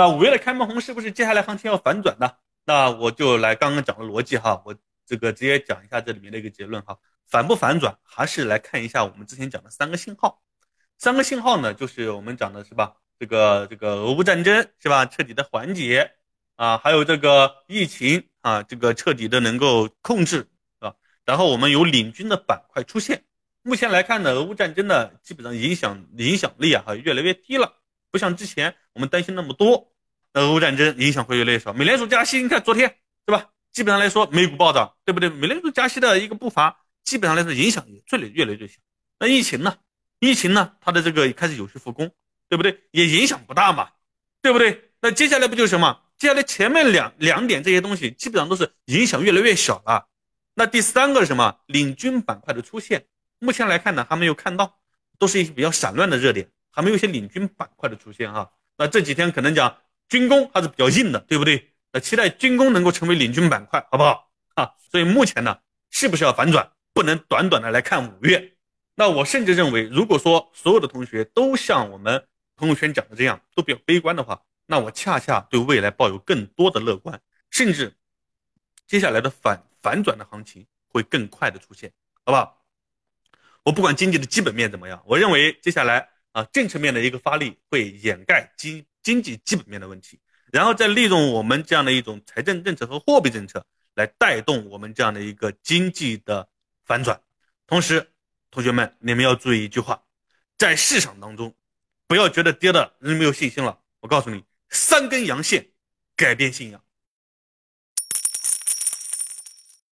那五月的开门红是不是接下来行情要反转呢？那我就来刚刚讲的逻辑哈，我这个直接讲一下这里面的一个结论哈。反不反转，还是来看一下我们之前讲的三个信号。三个信号呢，就是我们讲的是吧？这个这个俄乌战争是吧？彻底的缓解啊，还有这个疫情啊，这个彻底的能够控制啊。然后我们有领军的板块出现。目前来看呢，俄乌战争呢，基本上影响影响力啊，越来越低了，不像之前我们担心那么多。那俄乌战争影响会越来越少。美联储加息，你看昨天是吧？基本上来说，美股暴涨，对不对？美联储加息的一个步伐，基本上来说影响也越来越来越小。那疫情呢？疫情呢？它的这个开始有序复工，对不对？也影响不大嘛，对不对？那接下来不就是什么？接下来前面两两点这些东西，基本上都是影响越来越小了。那第三个是什么？领军板块的出现。目前来看呢，还没有看到，都是一些比较散乱的热点，还没有一些领军板块的出现哈。那这几天可能讲军工还是比较硬的，对不对？那期待军工能够成为领军板块，好不好？啊，所以目前呢，是不是要反转？不能短短的来看五月。那我甚至认为，如果说所有的同学都像我们朋友圈讲的这样，都比较悲观的话，那我恰恰对未来抱有更多的乐观，甚至接下来的反反转的行情会更快的出现，好不好？我不管经济的基本面怎么样，我认为接下来啊政策面的一个发力会掩盖经经济基本面的问题，然后再利用我们这样的一种财政政策和货币政策来带动我们这样的一个经济的反转。同时，同学们你们要注意一句话，在市场当中，不要觉得跌的人没有信心了。我告诉你，三根阳线改变信仰。